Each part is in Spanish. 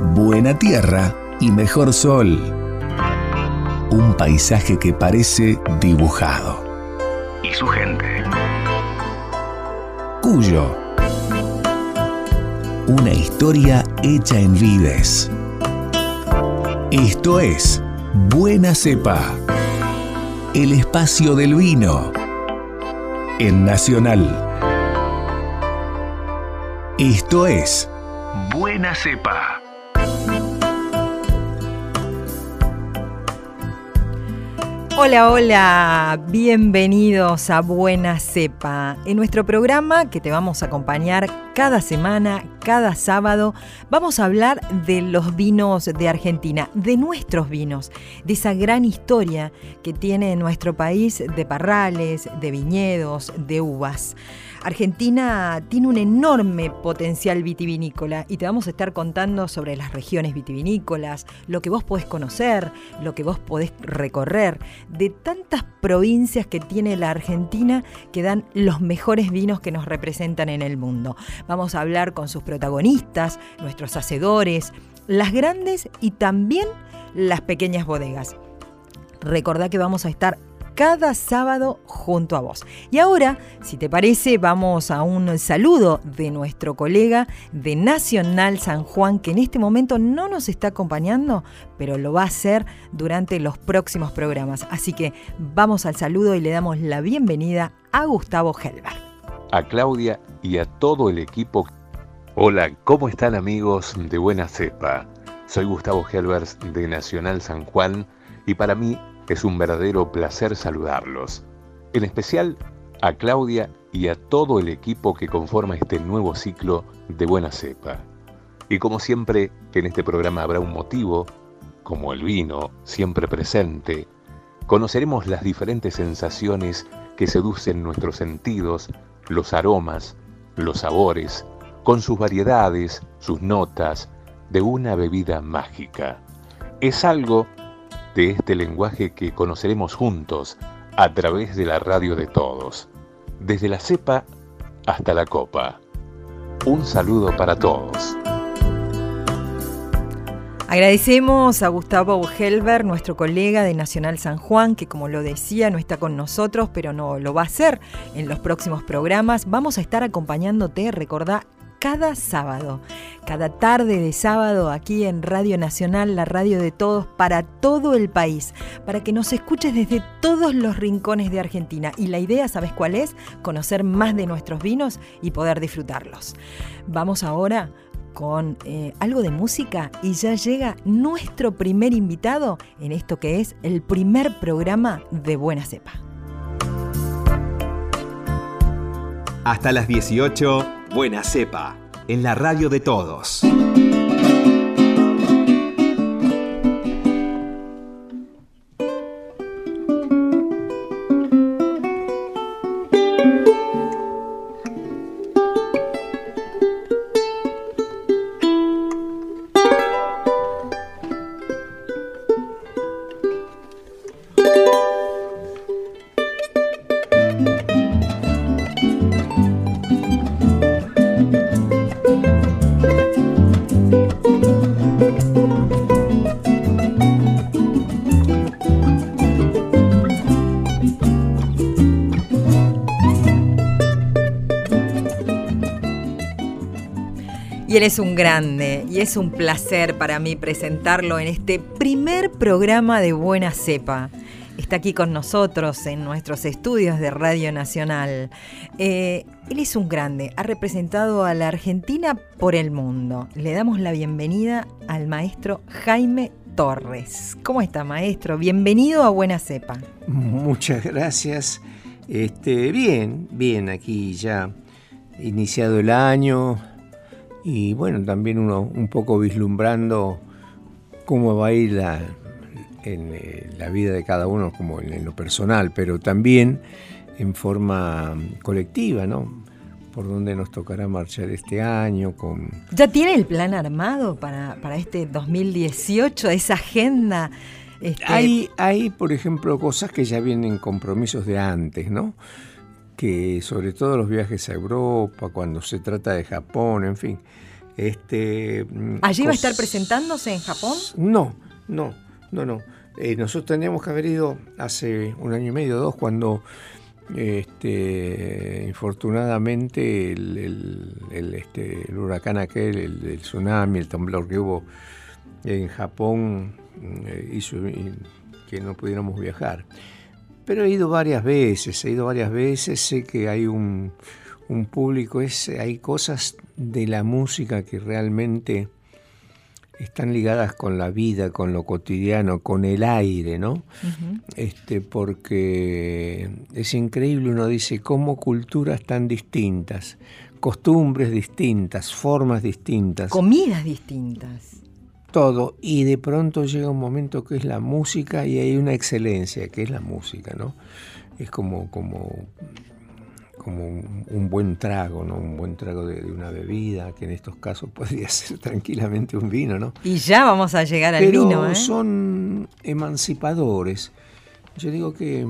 buena tierra y mejor sol. Un paisaje que parece dibujado. Y su gente. Cuyo. Una historia hecha en vides. Esto es Buena Cepa. El espacio del vino. En Nacional. Esto es Buena Cepa. Hola, hola, bienvenidos a Buena Cepa. En nuestro programa que te vamos a acompañar cada semana, cada sábado, vamos a hablar de los vinos de Argentina, de nuestros vinos, de esa gran historia que tiene nuestro país de parrales, de viñedos, de uvas. Argentina tiene un enorme potencial vitivinícola y te vamos a estar contando sobre las regiones vitivinícolas, lo que vos podés conocer, lo que vos podés recorrer, de tantas provincias que tiene la Argentina que dan los mejores vinos que nos representan en el mundo. Vamos a hablar con sus protagonistas, nuestros hacedores, las grandes y también las pequeñas bodegas. Recordá que vamos a estar cada sábado junto a vos. Y ahora, si te parece, vamos a un saludo de nuestro colega de Nacional San Juan, que en este momento no nos está acompañando, pero lo va a hacer durante los próximos programas. Así que vamos al saludo y le damos la bienvenida a Gustavo Helber. A Claudia y a todo el equipo. Hola, ¿cómo están amigos de Buena Cepa? Soy Gustavo Helbers de Nacional San Juan y para mí es un verdadero placer saludarlos, en especial a Claudia y a todo el equipo que conforma este nuevo ciclo de Buena Cepa. Y como siempre, en este programa habrá un motivo, como el vino, siempre presente, conoceremos las diferentes sensaciones que seducen nuestros sentidos, los aromas, los sabores, con sus variedades, sus notas, de una bebida mágica. Es algo de este lenguaje que conoceremos juntos a través de la radio de todos, desde la cepa hasta la copa. Un saludo para todos. Agradecemos a Gustavo Helber, nuestro colega de Nacional San Juan, que como lo decía, no está con nosotros, pero no lo va a hacer en los próximos programas. Vamos a estar acompañándote, recordá, cada sábado, cada tarde de sábado aquí en Radio Nacional, la radio de todos, para todo el país, para que nos escuches desde todos los rincones de Argentina. Y la idea, ¿sabes cuál es? Conocer más de nuestros vinos y poder disfrutarlos. Vamos ahora con eh, algo de música y ya llega nuestro primer invitado en esto que es el primer programa de Buena Cepa. Hasta las 18, Buena Cepa, en la radio de todos. Él es un grande y es un placer para mí presentarlo en este primer programa de Buena Cepa. Está aquí con nosotros en nuestros estudios de Radio Nacional. Eh, él es un grande, ha representado a la Argentina por el mundo. Le damos la bienvenida al maestro Jaime Torres. ¿Cómo está, maestro? Bienvenido a Buena Cepa. Muchas gracias. Este, bien, bien, aquí ya iniciado el año, y bueno, también uno un poco vislumbrando cómo va a ir la, en eh, la vida de cada uno, como en, lo personal, pero también en forma colectiva, ¿no? Por dónde nos tocará marchar este año. Con... ¿Ya tiene el plan armado para, este 2018, esa agenda? Este... Hay, hay, por ejemplo, cosas que ya vienen compromisos de antes, ¿no? Que sobre todo los viajes a Europa, cuando se trata de Japón, en fin, Este, mm, ¿Allí va a estar presentándose en Japón? No, no, no, no. Eh, nosotros teníamos que haber ido hace un año y medio, dos, cuando este, infortunadamente el, este, el huracán aquel, el, tsunami, el temblor que hubo en Japón eh, hizo que no pudiéramos viajar. Pero he ido varias veces, he ido varias veces, sé que hay un, un público, es, hay cosas de la música que realmente están ligadas con la vida, con lo cotidiano, con el aire, ¿no? este, porque es increíble, uno dice, cómo culturas tan distintas, costumbres distintas, formas distintas. Comidas distintas. Todo, y de pronto llega un momento que es la música y hay una excelencia, que es la música, ¿no? Es como, como como un, buen trago, ¿no? Un buen trago de, una bebida, que en estos casos podría ser tranquilamente un vino, ¿no? Y ya vamos a llegar al vino, ¿eh? son emancipadores. Yo digo que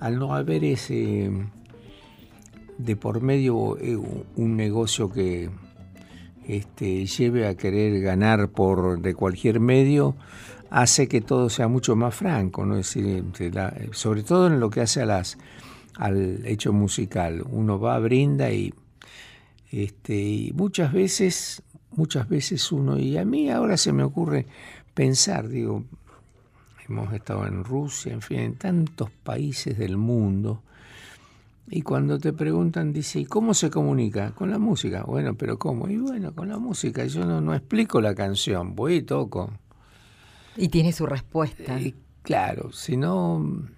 al no haber ese de por medio eh, un negocio que este, lleve a querer ganar por de cualquier medio, hace que todo sea mucho más franco, ¿no? Decir, sobre todo en lo que hace a las al hecho musical. Uno va, brinda y, este, y muchas veces, muchas veces uno, y a mí ahora se me ocurre pensar, digo, hemos estado en Rusia, en fin, en tantos países del mundo, y cuando te preguntan, dice, ¿y cómo se comunica? Con la música. Bueno, pero ¿cómo? Y bueno, con la música. Yo no, no explico la canción, voy y toco. Y tiene su respuesta. claro, si no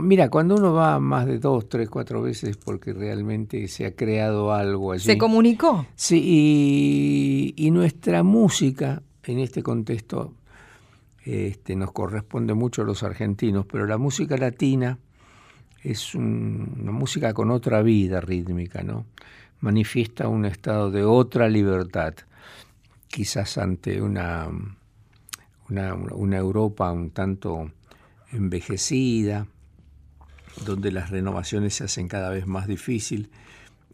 Mira, cuando uno va más de dos, tres, cuatro veces porque realmente se ha creado algo allí. ¿Se comunicó? Sí, y, nuestra música en este contexto este, nos corresponde mucho a los argentinos, pero la música latina es una música con otra vida rítmica, ¿no? Manifiesta un estado de otra libertad, quizás ante una, una, una Europa un tanto envejecida, donde las renovaciones se hacen cada vez más difícil.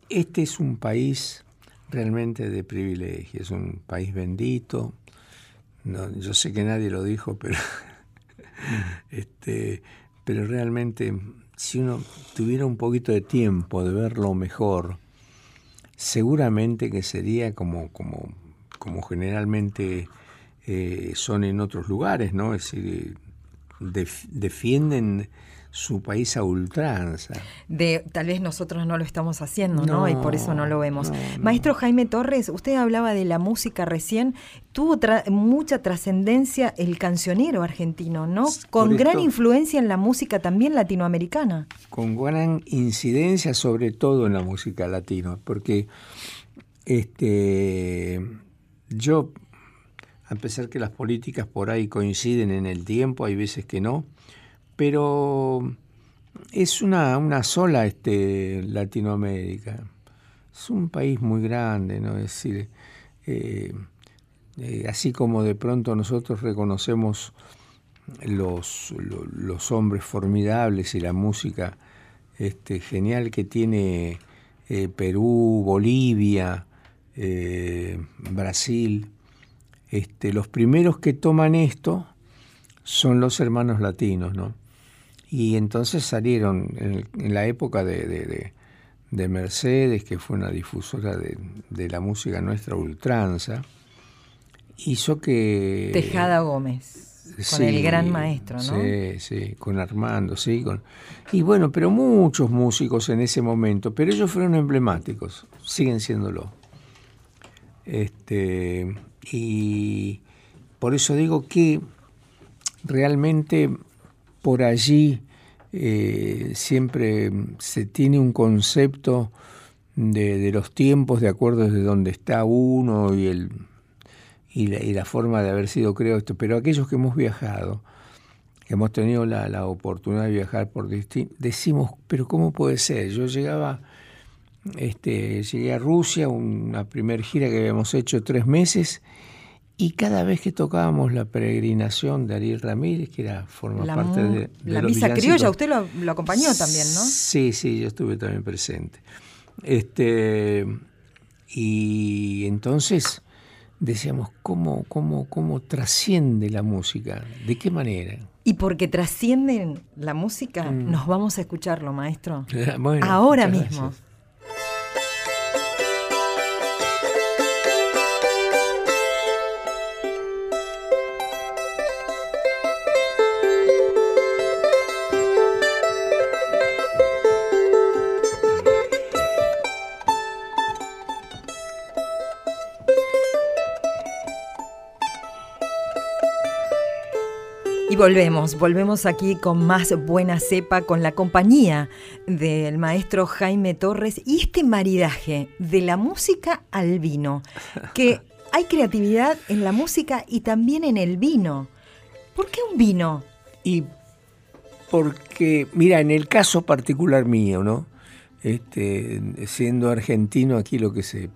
Este es un país realmente de privilegio, es un país bendito. yo sé que nadie lo dijo, pero, este, pero realmente si uno tuviera un poquito de tiempo de verlo mejor, seguramente que sería como, como, como generalmente eh, son en otros lugares, ¿no? Es decir, defienden su país a ultranza. De, tal vez nosotros no lo estamos haciendo, ¿no? y por eso no lo vemos. Maestro Jaime Torres, usted hablaba de la música recién, tuvo mucha trascendencia el cancionero argentino, ¿no? Con gran influencia en la música también latinoamericana. Con gran incidencia sobre todo en la música latina, porque este yo a pesar que las políticas por ahí coinciden en el tiempo, hay veces que no, pero es una, una sola este, Latinoamérica. Es un país muy grande, ¿no? Es decir, eh, eh, así como de pronto nosotros reconocemos los, los, hombres formidables y la música este, genial que tiene eh, Perú, Bolivia, Brasil, este, los primeros que toman esto son los hermanos latinos, ¿no? Y entonces salieron en, la época de, Mercedes, que fue una difusora de, la música nuestra ultranza, hizo que... Tejada Gómez. Con el gran maestro, ¿no? Sí, sí, con Armando, sí. Con, y bueno, pero muchos músicos en ese momento, pero ellos fueron emblemáticos, siguen siéndolo. Este, y por eso digo que realmente por allí eh, siempre se tiene un concepto de, los tiempos de acuerdo desde donde está uno y, el, y, la, forma de haber sido creado esto. Pero aquellos que hemos viajado, que hemos tenido la, oportunidad de viajar por distintos, decimos, pero ¿cómo puede ser? Yo llegaba, este, llegué a Rusia, una primer gira que habíamos hecho tres meses, y cada vez que tocábamos la peregrinación de Ariel Ramírez, que era forma parte de, la misa criolla, usted lo, acompañó también, ¿no? Sí, sí, yo estuve también presente. Este, Y entonces decíamos, ¿cómo, cómo, cómo trasciende la música? ¿De qué manera? Y porque trascienden la música, Mm. nos vamos a escucharlo, maestro. Bueno, Ahora mismo. gracias. Volvemos, volvemos aquí con más buena cepa, con la compañía del maestro Jaime Torres y este maridaje de la música al vino, que hay creatividad en la música y también en el vino. ¿Por qué un vino? Y porque, mira, en el caso particular mío, ¿no? Este, siendo argentino, aquí lo que se,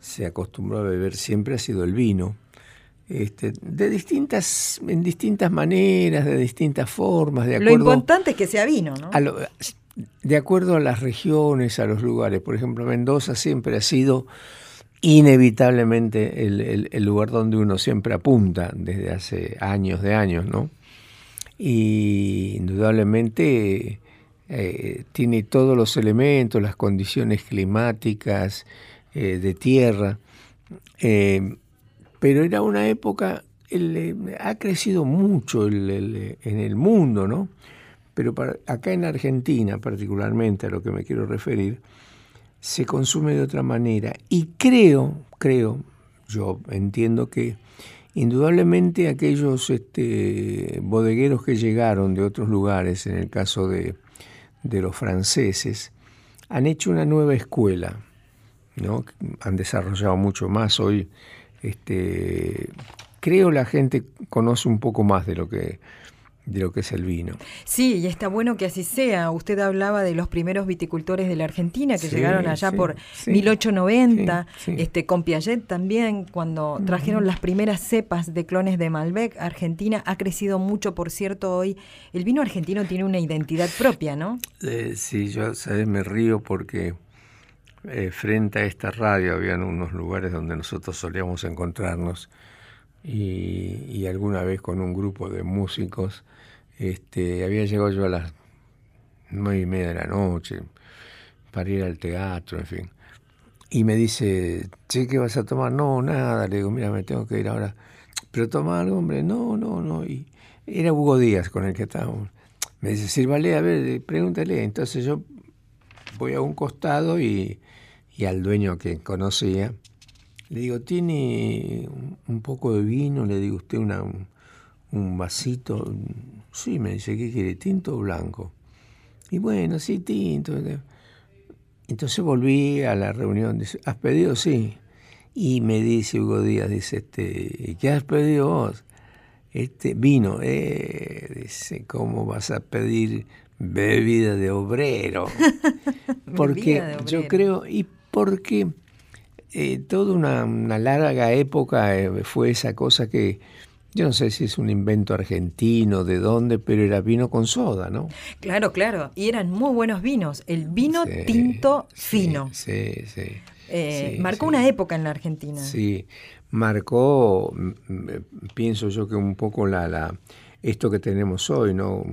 se acostumbró a beber siempre ha sido el vino. Este, de distintas, en distintas maneras, de distintas formas, de Lo acuerdo, importante es que sea vino, ¿no? a lo- de acuerdo a las regiones, a los lugares. Por ejemplo, Mendoza siempre ha sido inevitablemente el, el- el lugar donde uno siempre apunta desde hace años de años, ¿no? Y indudablemente eh, tiene todos los elementos, las condiciones climáticas, eh, de tierra, eh, pero era una época, eh, ha crecido mucho el- en el mundo, ¿no? Pero acá en Argentina, particularmente a lo que me quiero referir, se consume de otra manera. Y creo, creo, yo entiendo que indudablemente aquellos este, bodegueros que llegaron de otros lugares, en el caso de, de los franceses, han hecho una nueva escuela, ¿no? Han desarrollado mucho más hoy. Este, creo la gente conoce un poco más de lo que de lo que es el vino. Sí, y está bueno que así sea. Usted hablaba de los primeros viticultores de la Argentina que Sí, llegaron allá sí, por sí. 1890, Sí, sí. este con Piaget también cuando trajeron las primeras cepas de clones de Malbec. Argentina ha crecido mucho, por cierto, hoy el vino argentino tiene una identidad propia, ¿no? Eh, sí, yo sabes me río porque eh, frente a esta radio habían unos lugares donde nosotros solíamos encontrarnos y, y alguna vez con un grupo de músicos este, había llegado yo a las nueve y media de la noche para ir al teatro, en fin. Y me dice, che, ¿qué vas a tomar? No, nada. Le digo, mira, me tengo que ir ahora. Pero toma algo, hombre. No, no, no. Y era Hugo Díaz con el que estábamos. Me dice, sírvale, a ver, pregúntale. Entonces yo voy a un costado y, y al dueño que conocía, le digo, ¿tiene un- poco de vino? Le digo, ¿usted una, un, un vasito? Sí, me dice, ¿qué quiere? ¿Tinto o blanco? Y bueno, sí, tinto. Entonces volví a la reunión, dice, ¿has pedido? Sí. Y me dice Hugo Díaz, dice, este, ¿qué has pedido vos? Este, vino, eh, dice, ¿cómo vas a pedir bebida de obrero? Porque yo creo, y porque eh, toda una, una larga época eh, fue esa cosa que, yo no sé si es un invento argentino, de dónde, pero era vino con soda, ¿no? Claro, claro. Y eran muy buenos vinos. El vino Sí, tinto fino. Sí, sí. Eh, sí, marcó una época en la Argentina. Sí, marcó, pienso yo que un poco la, la esto que tenemos hoy, ¿no?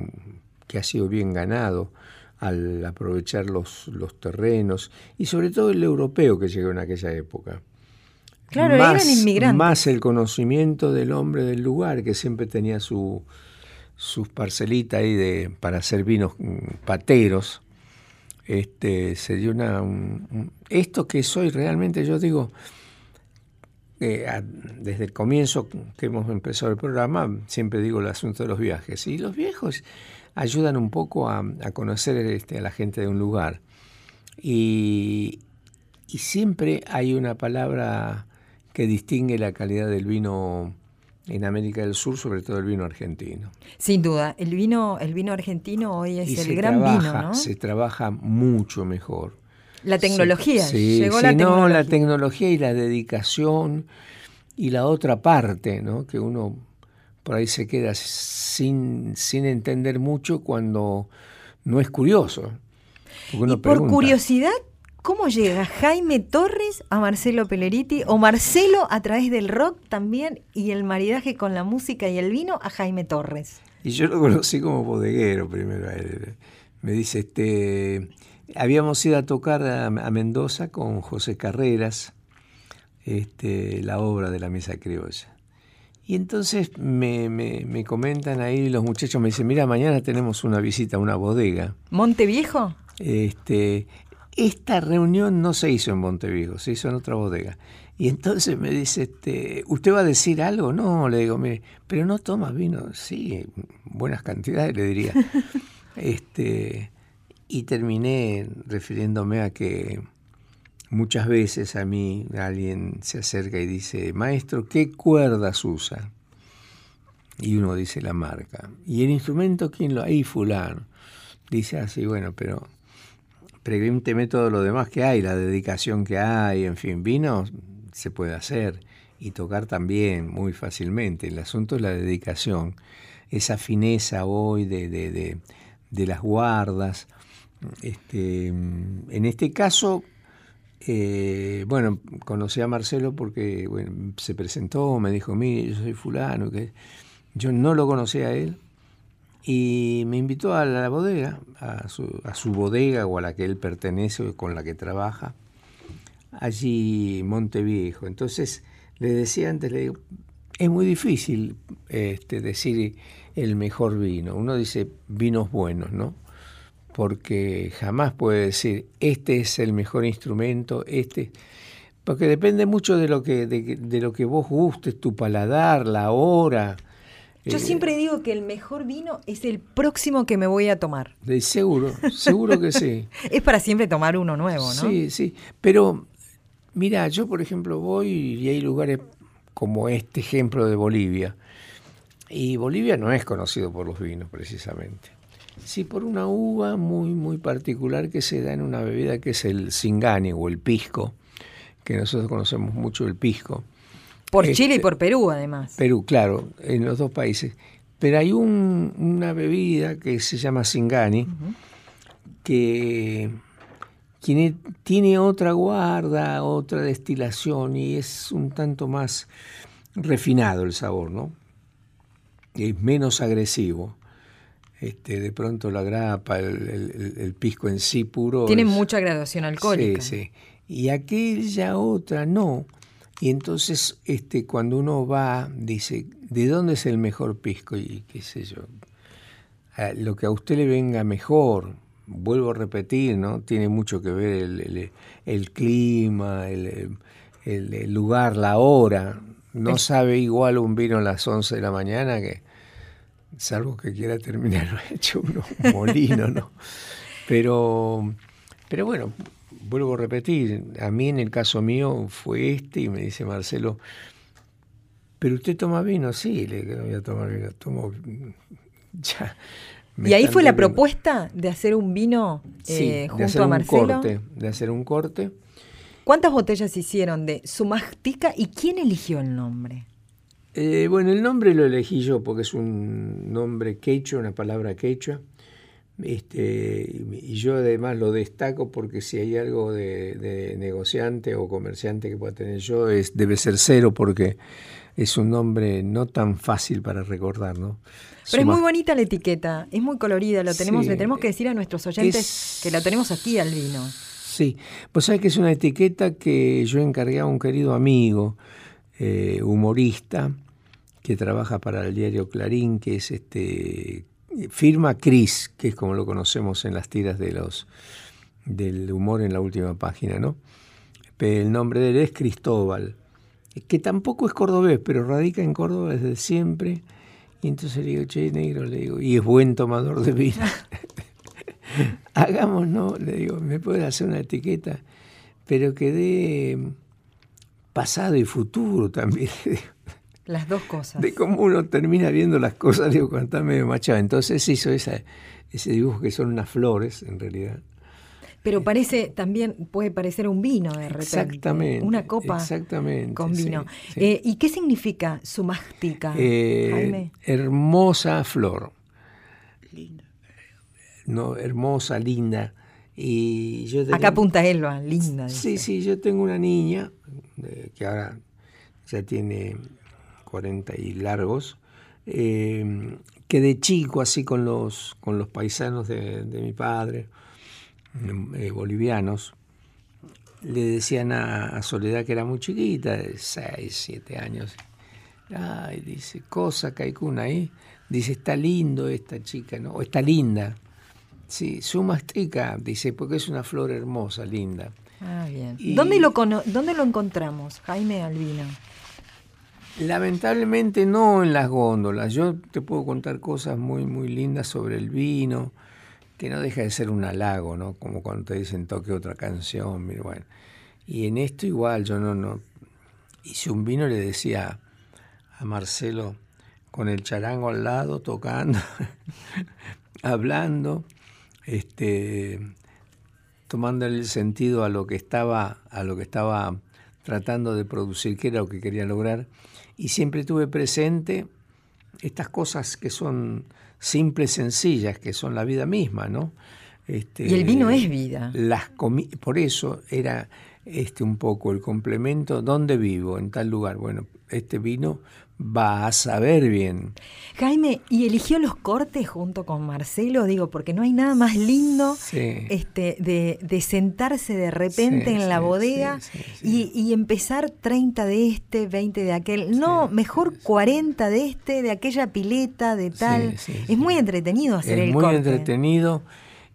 que ha sido bien ganado al aprovechar los, los terrenos y sobre todo el europeo que llegó en aquella época. Claro, eran inmigrantes. Más el conocimiento del hombre del lugar, que siempre tenía su, sus parcelitas ahí de, para hacer vinos mm, pateros. Este, se dio una... un- un- esto que soy realmente, yo digo, eh, a- desde el comienzo que hemos empezado el programa, siempre digo el asunto de los viajes. Y los viejos ayudan un poco a, a conocer este, a la gente de un lugar. Y, y siempre hay una palabra que distingue la calidad del vino en América del Sur, sobre todo el vino argentino. Sin duda, el vino, el vino argentino hoy es y el gran trabaja, vino, ¿no? se trabaja mucho mejor. La tecnología, Sí, llegó sí, la no, tecnología. la tecnología y la dedicación y la otra parte, ¿no? Que uno por ahí se queda sin, sin entender mucho cuando no es curioso. Uno y por pregunta. curiosidad, ¿cómo llega Jaime Torres a Marcelo Pelleriti o Marcelo a través del rock también y el maridaje con la música y el vino a Jaime Torres? Y yo lo conocí como bodeguero primero a él. Me dice, este, habíamos ido a tocar a, Mendoza con José Carreras, este, la obra de la Mesa Criolla. Y entonces me, me, comentan ahí los muchachos, me dicen, mira, mañana tenemos una visita a una bodega. ¿Monteviejo? Este, esta reunión no se hizo en Monteviejo, se hizo en otra bodega. Y entonces me dice, este, ¿usted va a decir algo? No, le digo, mire, pero no toma vino. Sí, buenas cantidades, le diría. este, y terminé refiriéndome a que Muchas veces a mí alguien se acerca y dice, maestro, ¿qué cuerdas usa? Y uno dice la marca. ¿Y el instrumento quién lo hay? Fulano. Dice así, bueno, pero pregúnteme todo lo demás que hay, la dedicación que hay, en fin, vino se puede hacer y tocar también muy fácilmente. El asunto es la dedicación, esa fineza hoy de, de, de las guardas. Este, en este caso, eh, bueno, conocí a Marcelo porque se presentó, me dijo, mire, yo soy fulano, yo no lo conocía a él, y me invitó a la bodega, a su, a su bodega o a la que él pertenece o con la que trabaja, allí Monteviejo. Entonces, le decía antes, le digo, es muy difícil este, decir el mejor vino. Uno dice vinos buenos, ¿no? Porque jamás puede decir, este es el mejor instrumento, este... Porque depende mucho de lo que, de, lo que vos gustes, tu paladar, la hora. Yo eh, siempre digo que el mejor vino es el próximo que me voy a tomar. De seguro, seguro que sí. es para siempre tomar uno nuevo, ¿no? Sí, sí. Pero, mira, yo por ejemplo voy y hay lugares como este ejemplo de Bolivia. Y Bolivia no es conocido por los vinos, precisamente. Sí, por una uva muy, muy particular que se da en una bebida que es el singani o el pisco, que nosotros conocemos mucho el pisco. Por Chile y este, por Perú, además. Perú, claro, en los dos países. Pero hay una bebida que se llama singani, que tiene, tiene otra guarda, otra destilación y es un tanto más refinado el sabor, ¿no? Es menos agresivo. Este, de pronto la grapa, el, pisco en sí puro. Tiene mucha graduación alcohólica. Sí, sí. Y aquella otra no. Y entonces este, cuando uno va, dice, ¿de dónde es el mejor pisco? Y qué sé yo. lo que a usted le venga mejor, vuelvo a repetir, ¿no? Tiene mucho que ver el, el clima, el, lugar, la hora. No sabe igual un vino a las 11 de la mañana que salvo que quiera terminar hecho uno molino, ¿no? Pero, pero bueno, vuelvo a repetir, a mí en el caso mío fue este y me dice Marcelo, ¿pero usted toma vino? Sí, le digo, voy a tomar vino, tomo ya. ¿Y ahí fue la propuesta de hacer un vino eh, junto a Marcelo? Un corte, de hacer un corte. ¿Cuántas botellas hicieron de Sumastica y quién eligió el nombre? Eh, bueno, el nombre lo elegí yo porque es un nombre quechua, una palabra quechua. Este, y yo además lo destaco porque si hay algo de, negociante o comerciante que pueda tener yo, es, debe ser cero porque es un nombre no tan fácil para recordar, ¿no? Pero es muy bonita la etiqueta, es muy colorida, lo tenemos, le tenemos que decir a nuestros oyentes que la tenemos aquí al vino. Sí, pues sabes que es una etiqueta que yo encargué a un querido amigo, eh, humorista que trabaja para el diario Clarín, que es este firma Cris, que es como lo conocemos en las tiras de los del humor en la última página, ¿no? El nombre de él es Cristóbal, que tampoco es cordobés, pero radica en Córdoba desde siempre. Y entonces le digo, che, negro, le digo, y es buen tomador de vino. Hagamos, no, le digo, me puede hacer una etiqueta, pero que dé pasado y futuro también. Las dos cosas. De cómo uno termina viendo las cosas, digo, cuando está medio machado. Entonces hizo esa, ese dibujo que son unas flores, en realidad. Pero parece, también puede parecer un vino de repente. Exactamente. Una copa exactamente, con vino. Eh, ¿Y qué significa su eh, hermosa flor. Linda. No, hermosa, linda. Y yo Acá Punta Elba, linda. Sí, sí, yo tengo una niña que ahora ya tiene 40 y largos, eh, que de chico, así con los, con los paisanos de, mi padre, eh, bolivianos, le decían a, Soledad que era muy chiquita, de 6, 7 años. Ay, dice, cosa Caicuna ahí. Dice, está lindo esta chica, ¿no? O está linda. Sí, sumastica, dice, porque es una flor hermosa, linda. Ah, bien. ¿Dónde, lo ¿Dónde lo encontramos, Jaime Albino? Lamentablemente no en las góndolas. Yo te puedo contar cosas muy, muy lindas sobre el vino que no deja de ser un halago, ¿no? Como cuando te dicen toque otra canción, bueno. Y en esto igual, yo no, no hice un vino, le decía a Marcelo, con el charango al lado, tocando, hablando, este, tomando el sentido a lo que estaba, a lo que estaba tratando de producir, que era lo que quería lograr. Y siempre tuve presente estas cosas que son simples, sencillas, que son la vida misma, ¿no? Este, y el vino es vida. Las por eso era este un poco el complemento, ¿dónde vivo? En tal lugar. Bueno, este vino va a saber bien. Jaime, ¿y eligió los cortes junto con Marcelo? Digo, porque no hay nada más lindo este, de, sentarse de repente en la bodega y, empezar 30 de este, 20 de aquel. No, mejor 40 de este, de aquella pileta, de tal. es muy entretenido hacer el corte. muy entretenido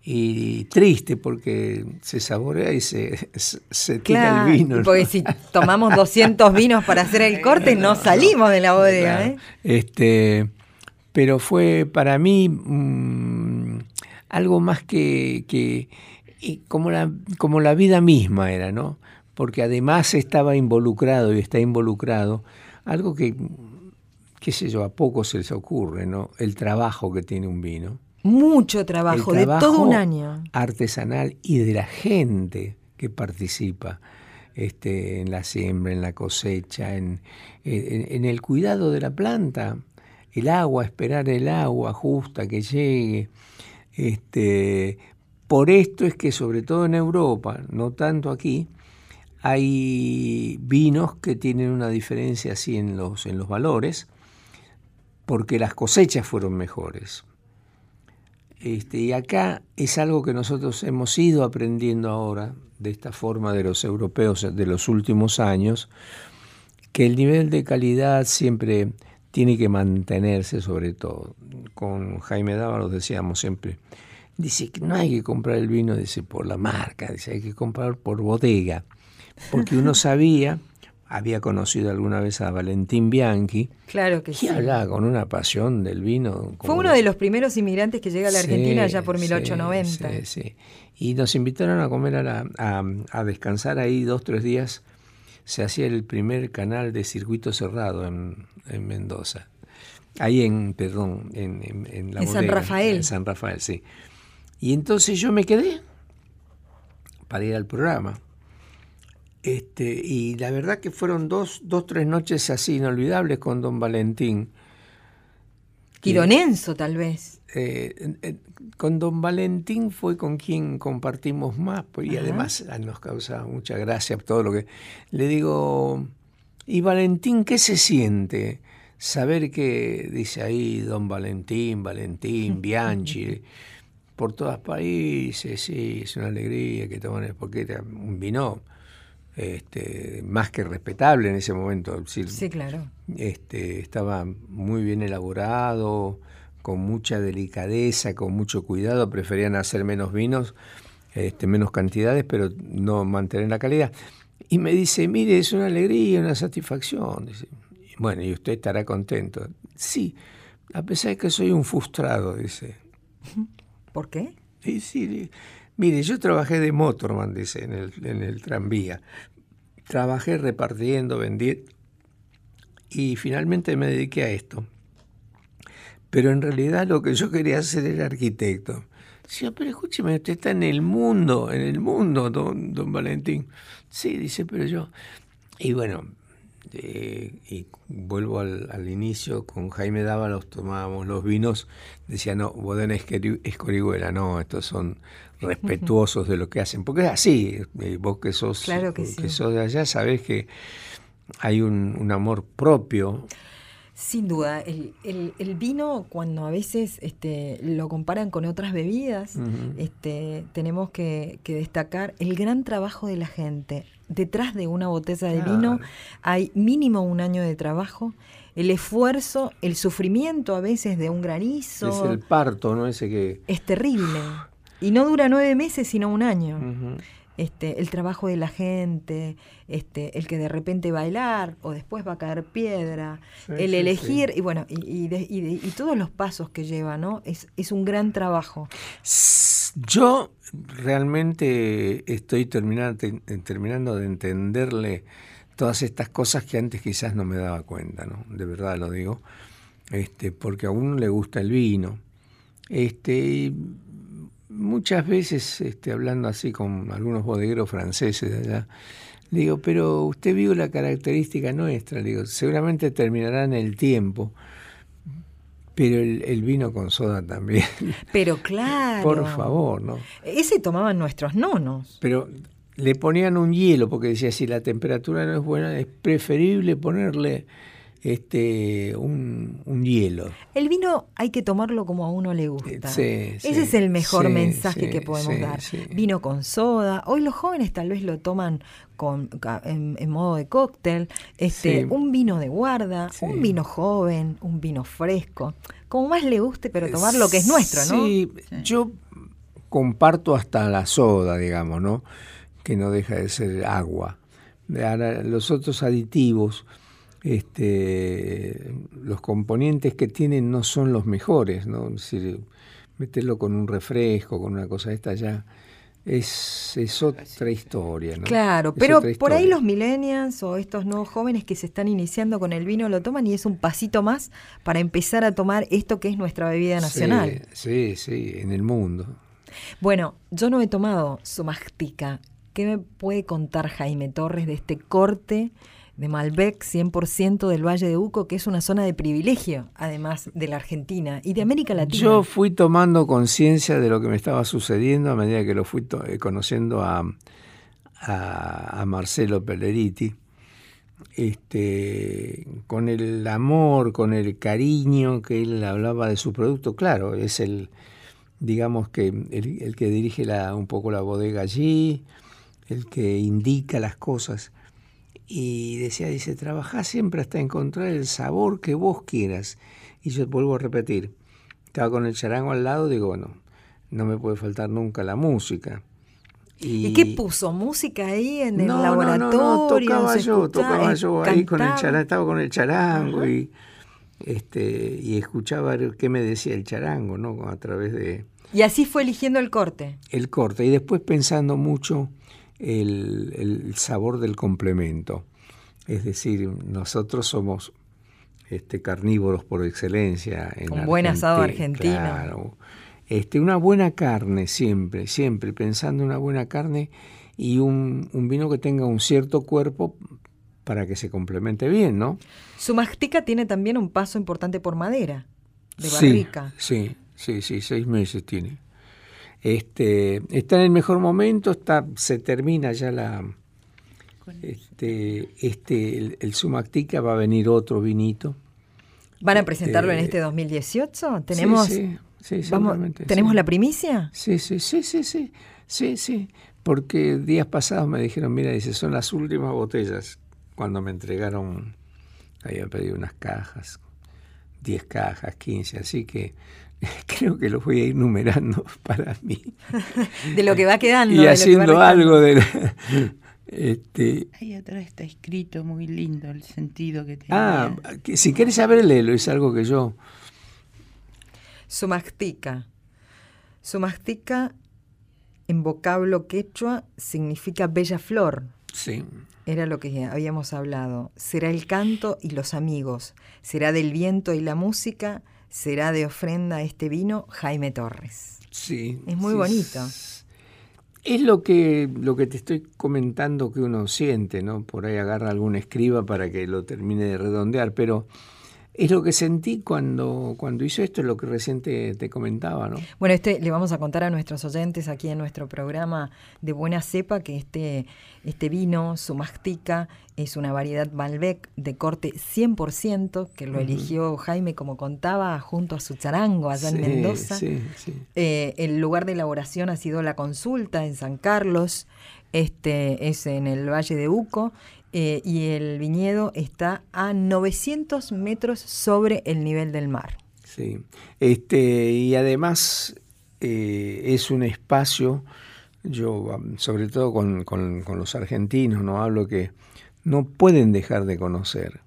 y triste porque se saborea y se, se tira el vino. Porque si tomamos 200 vinos para hacer el corte, no, salimos de la bodega. ¿eh? Este, pero fue para mí mm, algo más que, que como, la, como la vida misma era, ¿no? Porque además estaba involucrado y está involucrado algo que, qué sé yo, a poco se les ocurre, ¿no? El trabajo que tiene un vino mucho trabajo, de todo un año. Artesanal y de la gente que participa este, en la siembra, en la cosecha, en, en, el cuidado de la planta, el agua, esperar el agua justa que llegue. Este, por esto es que sobre todo en Europa, no tanto aquí, hay vinos que tienen una diferencia así en los, en los valores, porque las cosechas fueron mejores. Este, y acá es algo que nosotros hemos ido aprendiendo ahora, de esta forma de los europeos de los últimos años, que el nivel de calidad siempre tiene que mantenerse sobre todo. Con Jaime Dávalos decíamos siempre, dice que no hay que comprar el vino dice, por la marca, dice, hay que comprar por bodega, porque uno sabía había conocido alguna vez a Valentín Bianchi. Claro que sí. Y hablaba con una pasión del vino. Fue uno de los primeros inmigrantes que llega a la Argentina ya por 1890. Sí, sí, Y nos invitaron a comer, a, a, descansar ahí dos, tres días. Se hacía el primer canal de circuito cerrado en, Mendoza. Ahí en, perdón, en, en, la En San Rafael. En San Rafael, sí. Y entonces yo me quedé para ir al programa. Este, y la verdad que fueron dos, dos, tres noches así inolvidables con don Valentín. Quidonenso, tal vez. Eh, eh, con don Valentín fue con quien compartimos más, pues, y además ah, nos causaba mucha gracia todo lo que... Le digo, ¿y Valentín qué se siente? Saber que, dice ahí don Valentín, Valentín, Bianchi, por todos países, sí, es una alegría que toman, porque era un vino este, más que respetable en ese momento. sí, claro. Este, estaba muy bien elaborado, con mucha delicadeza, con mucho cuidado, preferían hacer menos vinos, este, menos cantidades, pero no mantener la calidad. Y me dice, mire, es una alegría, una satisfacción. bueno, y usted estará contento. Sí, a pesar de que soy un frustrado, dice. ¿Por qué? Sí, sí, Mire, yo trabajé de motorman, dice, en el, en el tranvía. Trabajé repartiendo, vendiendo y finalmente me dediqué a esto. Pero en realidad lo que yo quería hacer era arquitecto. Decía, pero escúcheme, usted está en el mundo, en el mundo, don, don Valentín. Sí, dice, pero yo... Y bueno, eh, y vuelvo al, inicio, con Jaime Dávalos tomábamos los vinos, decía, no, Bodena Escorihuela, no, estos son respetuosos de lo que hacen, porque es así, eh, vos que sos, que, sos de allá, sabés que hay un, un amor propio sin duda, el, el, vino cuando a veces este, lo comparan con otras bebidas, este, tenemos que, destacar el gran trabajo de la gente. Detrás de una botella de vino hay mínimo un año de trabajo, el esfuerzo, el sufrimiento a veces de un granizo. Es el parto, ¿no? Ese que... Es terrible. Y no dura nueve meses, sino un año este, el trabajo de la gente, este, el que de repente bailar o después va a caer piedra, el elegir y bueno, y, y, todos los pasos que lleva, ¿no? Es, es un gran trabajo. Yo realmente estoy terminando, terminando de entenderle todas estas cosas que antes quizás no me daba cuenta, ¿no? De verdad lo digo, este, porque a uno le gusta el vino. Este, muchas veces, este, hablando así con algunos bodegueros franceses de allá, digo, pero usted vio la característica nuestra, digo, seguramente terminará en el tiempo, pero el, vino con soda también. Pero claro. Por favor, ¿no? Ese tomaban nuestros nonos. Pero le ponían un hielo, porque decía, si la temperatura no es buena, es preferible ponerle este, un, hielo. El vino hay que tomarlo como a uno le gusta. Ese es el mejor mensaje que podemos dar. Vino con soda. Hoy los jóvenes tal vez lo toman con, en, modo de cóctel. Este, Un vino de guarda, un vino joven, un vino fresco. Como más le guste, pero tomar lo que es nuestro, ¿no? Sí, yo comparto hasta la soda, digamos, ¿no? Que no deja de ser agua. Ahora, los otros aditivos este, los componentes que tienen no son los mejores, ¿no? meterlo con un refresco, con una cosa de esta ya es, es otra historia. ¿no? Claro, pero por ahí los millennials o estos nuevos jóvenes que se están iniciando con el vino lo toman y es un pasito más para empezar a tomar esto que es nuestra bebida nacional. Sí, sí, en el mundo. Bueno, yo no he tomado Somastica. ¿Qué me puede contar Jaime Torres de este corte de Malbec, 100% del Valle de Uco, que es una zona de privilegio, además de la Argentina y de América Latina. Yo fui tomando conciencia de lo que me estaba sucediendo a medida que lo fui eh, conociendo a, a, Marcelo Pelleriti. Este, con el amor, con el cariño que él hablaba de su producto, claro, es el, digamos que el, que dirige la, un poco la bodega allí, el que indica las cosas y decía, dice, trabajá siempre hasta encontrar el sabor que vos quieras. Y yo vuelvo a repetir, estaba con el charango al lado, digo, bueno, no me puede faltar nunca la música. ¿Y, qué puso? ¿Música ahí en el laboratorio? No, no, tocaba yo, tocaba yo ahí con el charango, estaba con el charango y, este, y escuchaba qué me decía el charango, ¿no? A través de... Y así fue eligiendo el corte. El corte, y después pensando mucho el, sabor del complemento. Es decir, nosotros somos este, carnívoros por excelencia. En Un buen asado argentino. Este, una buena carne siempre, siempre, pensando en una buena carne y un, vino que tenga un cierto cuerpo para que se complemente bien, ¿no? Su mastica tiene también un paso importante por madera, de barrica. Sí, sí, sí, seis meses tiene. Este, está en el mejor momento, está, se termina ya la, este, este, el, el, Sumactica, va a venir otro vinito. ¿Van a presentarlo en este 2018? ¿Tenemos, sí, sí, ¿Tenemos la primicia? Sí, sí, sí, sí, sí, sí, sí, porque días pasados me dijeron, mira, dice, son las últimas botellas, cuando me entregaron, había pedido unas cajas, 10 cajas, 15, así que creo que los voy a ir numerando para mí. de lo que va quedando. Y haciendo algo de... este... Ahí atrás está escrito muy lindo el sentido que tiene. Ah, si quieres saber léelo, es algo que yo... Sumastica. Sumastica en vocablo quechua significa bella flor. Sí. Era lo que habíamos hablado. Será el canto y los amigos. Será del viento y la música será de ofrenda este vino Jaime Torres. Sí. Es muy bonito. Es lo que, lo que te estoy comentando que uno siente, ¿no? Por ahí agarra algún escriba para que lo termine de redondear, pero es lo que sentí cuando, cuando hizo esto, es lo que recién te, comentaba, ¿no? Bueno, este le vamos a contar a nuestros oyentes aquí en nuestro programa de Buena Cepa que este, este vino, su mastica, es una variedad Malbec de corte 100%, que lo eligió Jaime, como contaba, junto a su charango allá en Mendoza. Sí, sí. Eh, el lugar de elaboración ha sido la consulta en San Carlos, este es en el Valle de Uco eh, y el viñedo está a 900 metros sobre el nivel del mar. Sí, este, y además eh, es un espacio, yo sobre todo con, los argentinos, no hablo que no pueden dejar de conocer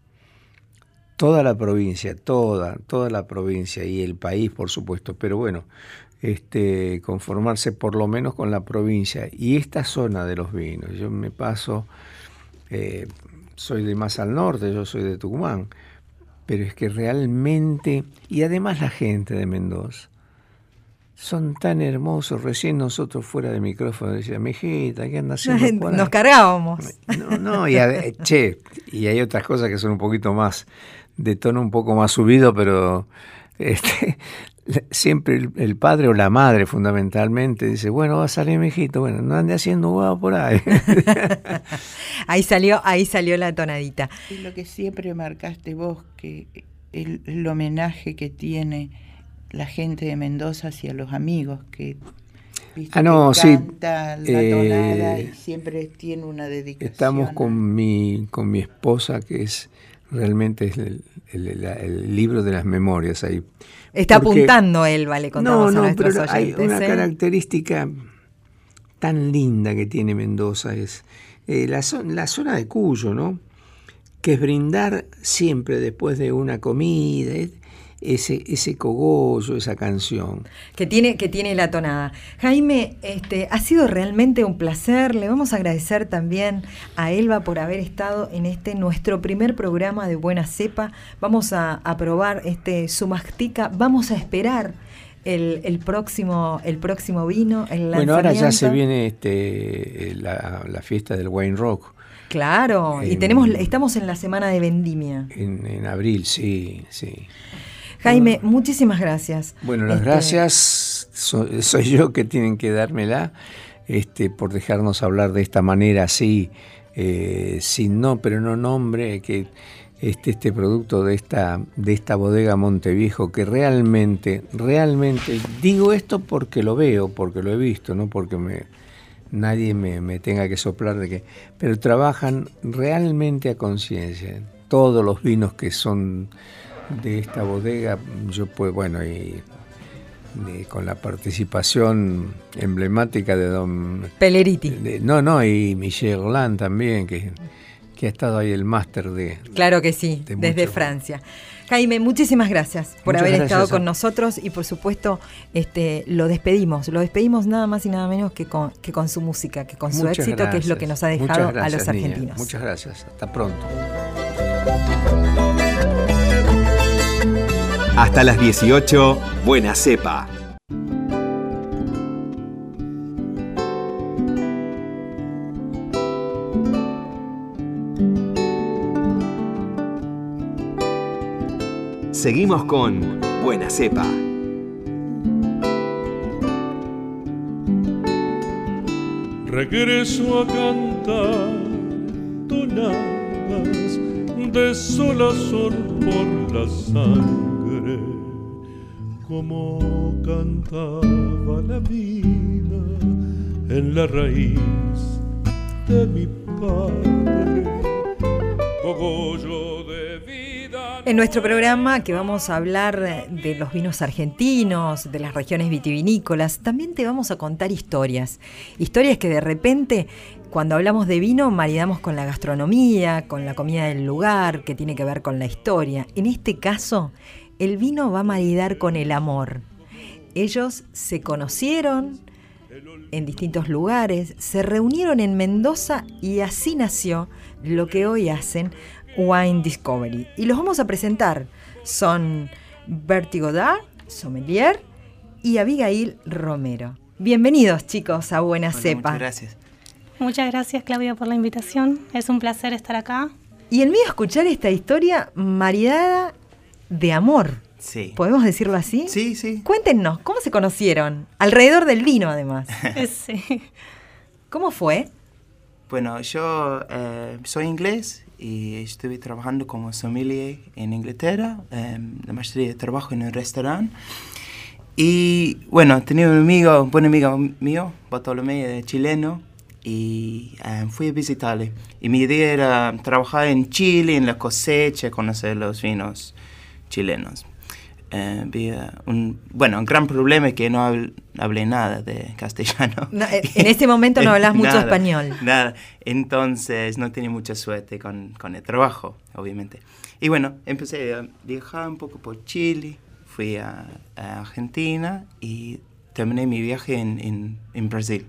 toda la provincia, toda, toda la provincia y el país, por supuesto, pero bueno, este, conformarse por lo menos con la provincia y esta zona de los vinos. Yo me paso eh, soy de más al norte, yo soy de Tucumán, pero es que realmente, y además la gente de Mendoza, son tan hermosos. Recién nosotros fuera de micrófono decía, mijita, ¿qué anda haciendo? Nos cargábamos. No, no, y che, y hay otras cosas que son un poquito más, de tono un poco más subido, pero este, siempre el, padre o la madre fundamentalmente dice, bueno, va a salir mi hijito, bueno, no ande haciendo huevo por ahí. ahí salió, ahí salió la tonadita. Es lo que siempre marcaste vos, que el, homenaje que tiene la gente de Mendoza hacia los amigos, que Ah, no, sí. La tonada y siempre tiene una dedicación. Estamos con mi, con mi esposa, que es realmente el, el, libro de las memorias ahí. Está apuntando él, vale, contamos no, no, pero hay una ¿eh? característica tan linda que tiene Mendoza, es eh, la, la zona de Cuyo, ¿no? Que es brindar siempre después de una comida, ese, ese cogollo, esa canción. Que tiene, que tiene la tonada. Jaime, este, ha sido realmente un placer. Le vamos a agradecer también a Elba por haber estado en este nuestro primer programa de Buena Cepa. Vamos a, probar este Sumastica. Vamos a esperar. El, próximo el próximo vino el bueno ahora ya se viene este la, fiesta del wine rock claro y tenemos estamos en la semana de vendimia en, en abril sí sí Jaime, muchísimas gracias. Bueno, las este, gracias soy, yo que tienen que dármela este, por dejarnos hablar de esta manera así, eh, sin no, pero no nombre, que este, este producto de esta, de esta bodega Monteviejo, que realmente, realmente, digo esto porque lo veo, porque lo he visto, no porque me, nadie me, me tenga que soplar de que, pero trabajan realmente a conciencia. Todos los vinos que son de esta bodega, yo pues bueno, y, con la participación emblemática de don... Peleriti. no, no, y Michel Roland también, que, que ha estado ahí el máster de... Claro que sí, desde Francia. Jaime, muchísimas gracias por haber estado con nosotros y por supuesto este, lo despedimos, lo despedimos nada más y nada menos que con, que con su música, que con su éxito, que es lo que nos ha dejado a los argentinos. Muchas gracias, hasta pronto. Hasta las 18, buena cepa. Seguimos con Buena Cepa. Regreso a cantar tonadas de sol a por la sangre como cantaba la vida en la raíz de mi padre. de vida. En nuestro programa que vamos a hablar de los vinos argentinos, de las regiones vitivinícolas, también te vamos a contar historias. Historias que de repente cuando hablamos de vino, maridamos con la gastronomía, con la comida del lugar, que tiene que ver con la historia. En este caso, el vino va a maridar con el amor. Ellos se conocieron en distintos lugares, se reunieron en Mendoza y así nació lo que hoy hacen Wine Discovery. Y los vamos a presentar. Son Bertie Godard, sommelier, y Abigail Romero. Bienvenidos chicos a Buena Hola, Cepa. Muchas gracias. Muchas gracias Claudia por la invitación. Es un placer estar acá. Y el mío escuchar esta historia maridada de amor. Sí. ¿Podemos decirlo así? Sí, sí. Cuéntenos, ¿cómo se conocieron? Alrededor del vino, además. Sí. ¿Cómo fue? Bueno, yo eh, soy inglés y estuve trabajando como sommelier en Inglaterra. eh, la mayoría de trabajo en un restaurante. Y bueno, tenía un amigo, un buen amigo mío, Bartolomé, eh, chileno, y eh, fui a visitarle. Y mi idea era trabajar en Chile, en la cosecha, conocer los vinos chilenos. Eh, había un, bueno, un gran problema es que no habl- hablé nada de castellano. No, eh, en ese momento no hablas mucho Nada, español. Nada. Entonces no tenía mucha suerte con, con el trabajo, obviamente. Y bueno, empecé a viajar un poco por Chile, fui a, a Argentina y terminé mi viaje en, en, en Brasil,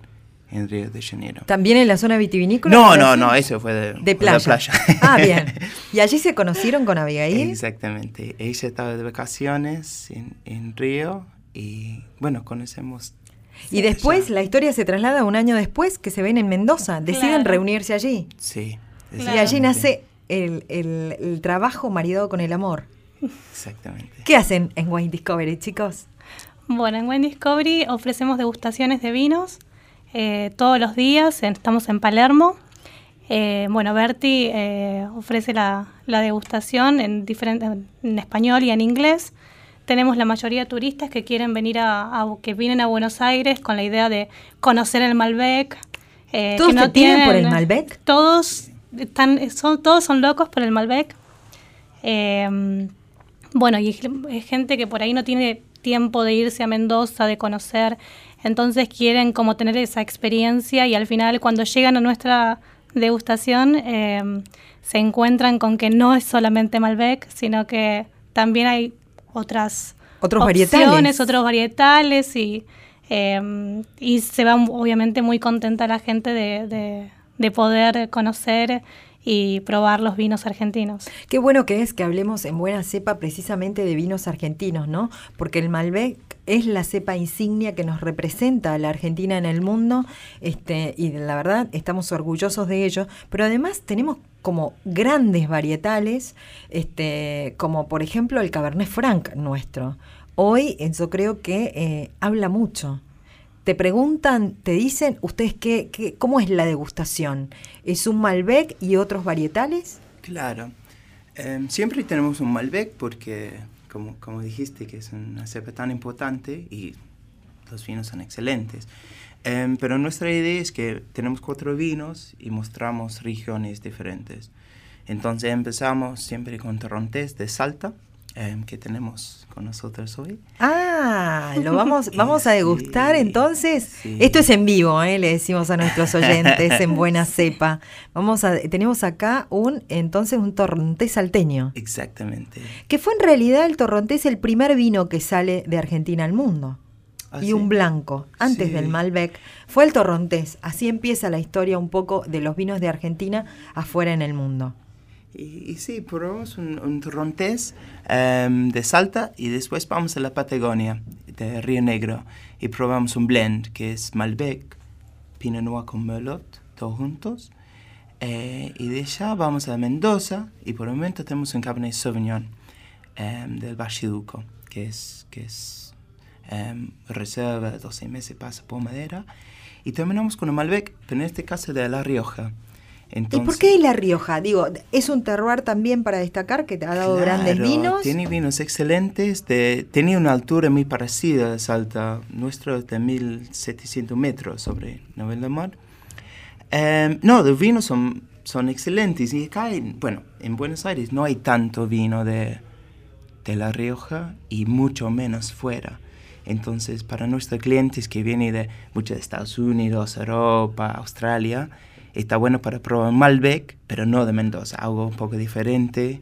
en Río de Janeiro. ¿También en la zona vitivinícola? No, de no, no, eso fue de, De fue playa. Ah, bien. ¿Y allí se conocieron con Abigail? Exactamente. Ella estaba de vacaciones en, en Río y bueno, conocemos. Y después la historia se traslada un año después que se ven en Mendoza. Deciden Claro. reunirse allí. Sí. Y allí nace el, el- el trabajo maridado con el amor. Exactamente. ¿Qué hacen en Wine Discovery, chicos? Bueno, en Wine Discovery ofrecemos degustaciones de vinos eh, todos los días. en- Estamos en Palermo. Eh, bueno, Berti eh, ofrece la, la degustación en, diferente, en español y en inglés. Tenemos la mayoría de turistas que quieren venir a, a- que vienen a Buenos Aires con la idea de conocer el Malbec. eh, ¿Todos que no te piden por el tienen- Malbec? Todos están, son, todos son locos por el Malbec. Eh, bueno, y es gente que por ahí no tiene tiempo de irse a Mendoza, de conocer, entonces quieren como tener esa experiencia y al final cuando llegan a nuestra degustación eh, se encuentran con que no es solamente Malbec, sino que también hay otras Otros opciones, varietales. otros varietales y, eh, y se va obviamente muy contenta la gente de, de- de poder conocer y probar los vinos argentinos. Qué bueno que es que hablemos en buena cepa precisamente de vinos argentinos, ¿no? Porque el Malbec es la cepa insignia que nos representa a la Argentina en el mundo, este, y la verdad estamos orgullosos de ello, pero además tenemos como grandes varietales, este, como por ejemplo el Cabernet Franc nuestro. Hoy yo creo que eh, habla mucho. Te preguntan, te dicen, ¿ustedes qué, qué, cómo es la degustación? ¿Es un Malbec y otros varietales? Claro. Em, siempre tenemos un Malbec porque, como, como dijiste, que es una cepa tan importante y los vinos son excelentes. Em, pero nuestra idea es que tenemos cuatro vinos y mostramos regiones diferentes. Entonces empezamos siempre con torrontés de Salta, em, que tenemos con nosotros hoy. Ah, lo vamos, vamos a degustar Sí, entonces. sí. Esto es en vivo, ¿eh? le decimos a nuestros oyentes en buena cepa. Vamos a, tenemos acá un, entonces, un torrontés salteño. Exactamente. Que fue en realidad el torrontés el primer vino que sale de Argentina al mundo. ¿Ah, y sí? un blanco, antes Sí. del Malbec, fue el torrontés. Así empieza la historia un poco de los vinos de Argentina afuera en el mundo. Y, y sí, probamos un, un torrontés em, de Salta y después vamos a la Patagonia, de Río Negro, y probamos un blend que es Malbec, Pinot Noir con Merlot, todos juntos. Eh, y de allá vamos a Mendoza y por el momento tenemos un Cabernet Sauvignon em, del Bachiduco, que es, que es em, reserva de 12 meses, pasa por madera. Y terminamos con un Malbec, pero en este caso de La Rioja. ¿Y por Entonces- qué La Rioja? Digo, es un terroir también para destacar que te ha dado grandes Claro, vinos. Tiene vinos excelentes. De, tenía una altura muy parecida a Salta. Nuestro es de 1700 metros sobre nivel del mar. Em, no, los vinos son, son excelentes. Y acá, en- bueno, en Buenos Aires no hay tanto vino de, de La Rioja y mucho menos fuera. Entonces, para nuestros clientes que vienen de muchos de Estados Unidos, Europa, Australia, está bueno para probar Malbec, pero no de Mendoza, algo un poco diferente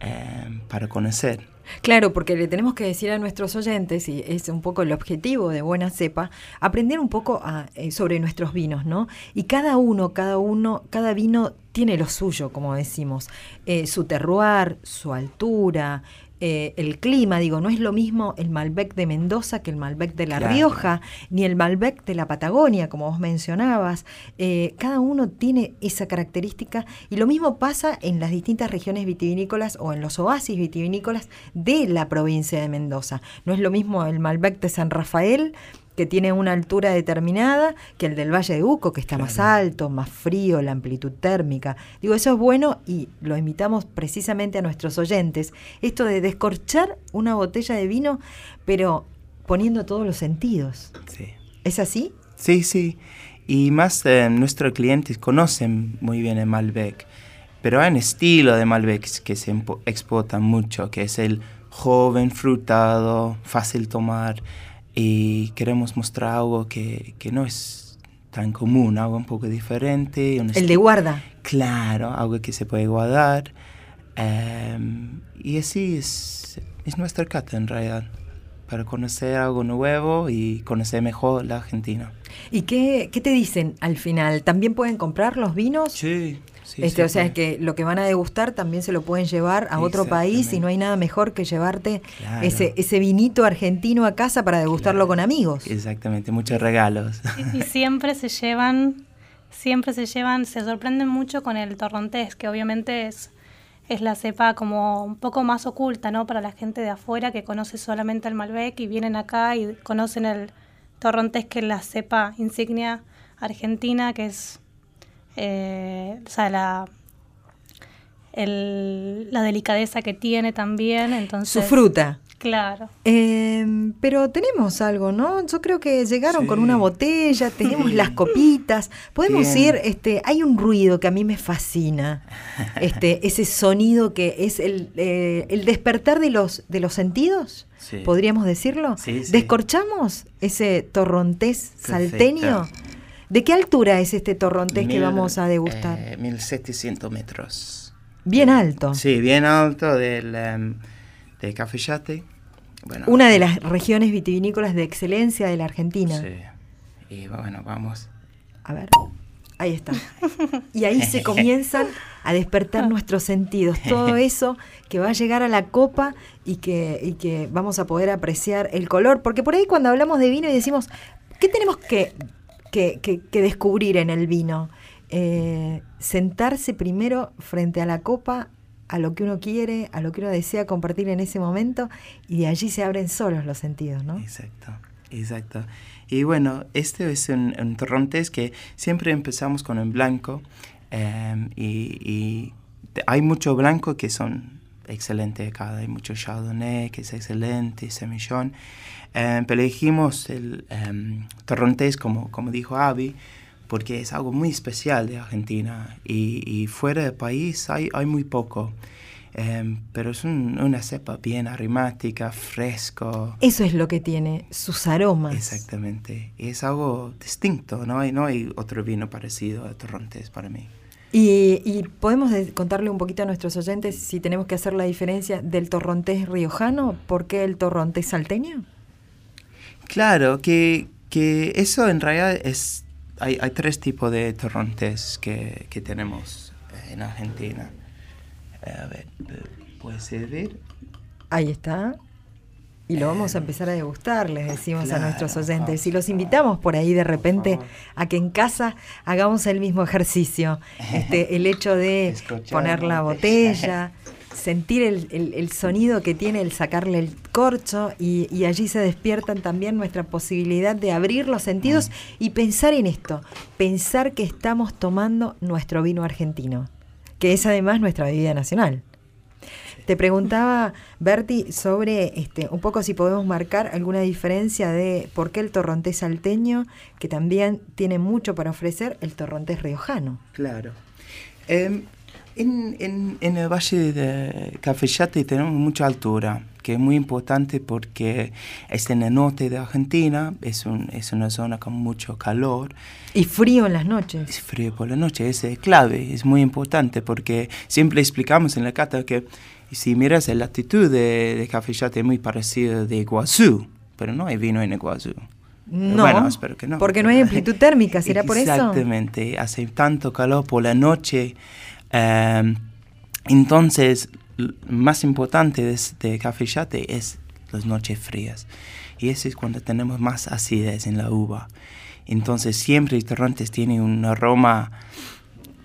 eh, para conocer. Claro, porque le tenemos que decir a nuestros oyentes, y es un poco el objetivo de Buena Cepa, aprender un poco a, eh, sobre nuestros vinos, ¿no? Y cada uno, cada uno, cada vino tiene lo suyo, como decimos, Eh, su terroir, su altura, eh, el clima, digo, no es lo mismo el Malbec de Mendoza que el Malbec de La Rioja, ni el Malbec de la Patagonia, como vos mencionabas. Eh, cada uno tiene esa característica y lo mismo pasa en las distintas regiones vitivinícolas o en los oasis vitivinícolas de la provincia de Mendoza. No es lo mismo el Malbec de San Rafael que tiene una altura determinada que el del Valle de Uco, que está más alto, más frío, la amplitud térmica. Digo, eso es bueno y lo invitamos precisamente a nuestros oyentes. Esto de descorchar una botella de vino, pero poniendo todos los sentidos. Sí. ¿Es así? Sí, sí. Y más eh, nuestros clientes conocen muy bien el Malbec, pero hay un estilo de Malbec que se exporta mucho, que es el joven, frutado, fácil tomar y queremos mostrar algo que, que no es tan común, algo un poco diferente. El de guarda. Claro, algo que se puede guardar. Em, y así es, es nuestra cata en realidad, para conocer algo nuevo y conocer mejor la Argentina. ¿Y qué, qué te dicen al final? ¿También pueden comprar los vinos? Sí, este, o sea, es que lo que van a degustar también se lo pueden llevar a otro país y no hay nada mejor que llevarte ese, ese vinito argentino a casa para degustarlo con amigos. Exactamente, muchos regalos. Y, siempre se llevan, siempre se llevan, se sorprenden mucho con el torrontés, que obviamente es, es la cepa como un poco más oculta, ¿no? Para la gente de afuera que conoce solamente el Malbec y vienen acá y conocen el torrontés, que es la cepa insignia argentina, que es eh, o sea, la, la delicadeza que tiene también. Entonces, Su fruta. Claro. Em, pero tenemos algo, ¿no? Yo creo que llegaron con una botella, tenemos las copitas. Podemos ir, este, hay un ruido que a mí me fascina. Este, ese sonido que es el, eh, el despertar de los, de los sentidos, podríamos decirlo. Descorchamos ese torrontés salteño. ¿De qué altura es este torrontés que vamos a degustar? Eh, 1700 metros. Bien alto. Sí, bien alto del, um, de Cafeyate. Una de las regiones vitivinícolas de excelencia de la Argentina. Sí. Y bueno, vamos. A ver, ahí está. Y ahí se comienzan a despertar nuestros sentidos. Todo eso que va a llegar a la copa y que, y que vamos a poder apreciar el color. Porque por ahí cuando hablamos de vino y decimos, ¿qué tenemos que que, descubrir en el vino. Eh, sentarse primero frente a la copa, a lo que uno quiere, a lo que uno desea compartir en ese momento, y de allí se abren solos los sentidos, ¿no? Exacto, exacto. Y bueno, este es un, un torrontés que siempre empezamos con el blanco, em, y, hay mucho blanco que son excelentes acá, hay mucho chardonnay que es excelente, semillón, eh, pero elegimos el um, torrontés, como, como dijo Avi, porque es algo muy especial de Argentina y, fuera del país hay, hay muy poco. Em, pero es una cepa bien aromática, fresco. Eso es lo que tiene, sus aromas. Exactamente. Y es algo distinto, no hay, no hay otro vino parecido a Torrontés para mí. Y, y, podemos contarle un poquito a nuestros oyentes si tenemos que hacer la diferencia del torrontés riojano, ¿por qué el torrontés salteño? Claro, que, que eso en realidad es... Hay, hay tres tipos de torrontés que, que tenemos eh, en Argentina. Eh, a ver, ¿puede servir? Ahí está. Y lo vamos a empezar a degustar, les decimos a nuestros oyentes. Y los invitamos por ahí de repente a que en casa hagamos el mismo ejercicio. Este, el hecho de poner la botella, sentir el, sonido que tiene el sacarle el corcho y, allí se despiertan también nuestra posibilidad de abrir los sentidos mm. y pensar en esto, pensar que estamos tomando nuestro vino argentino, que es además nuestra bebida nacional. Te preguntaba, Berti, sobre este, un poco si podemos marcar alguna diferencia de por qué el torrontés salteño, que también tiene mucho para ofrecer, el torrontés riojano. Claro. Em, en, en, en, el valle de Cafeyate tenemos mucha altura, que es muy importante porque es en el norte de Argentina, es, un, es una zona con mucho calor. Y frío en las noches. Es frío por la noche, es clave, es muy importante porque siempre explicamos en la cata que si miras la latitud de, de Cafeyate es muy parecida de Iguazú, pero no hay vino en Iguazú. No, bueno, espero que no. Porque no hay amplitud térmica, ¿será por eso? Exactamente, hace tanto calor por la noche Em, entonces, más importante de, de café chate es las noches frías. Y eso es cuando tenemos más acidez en la uva. Entonces siempre Torrontes tiene un aroma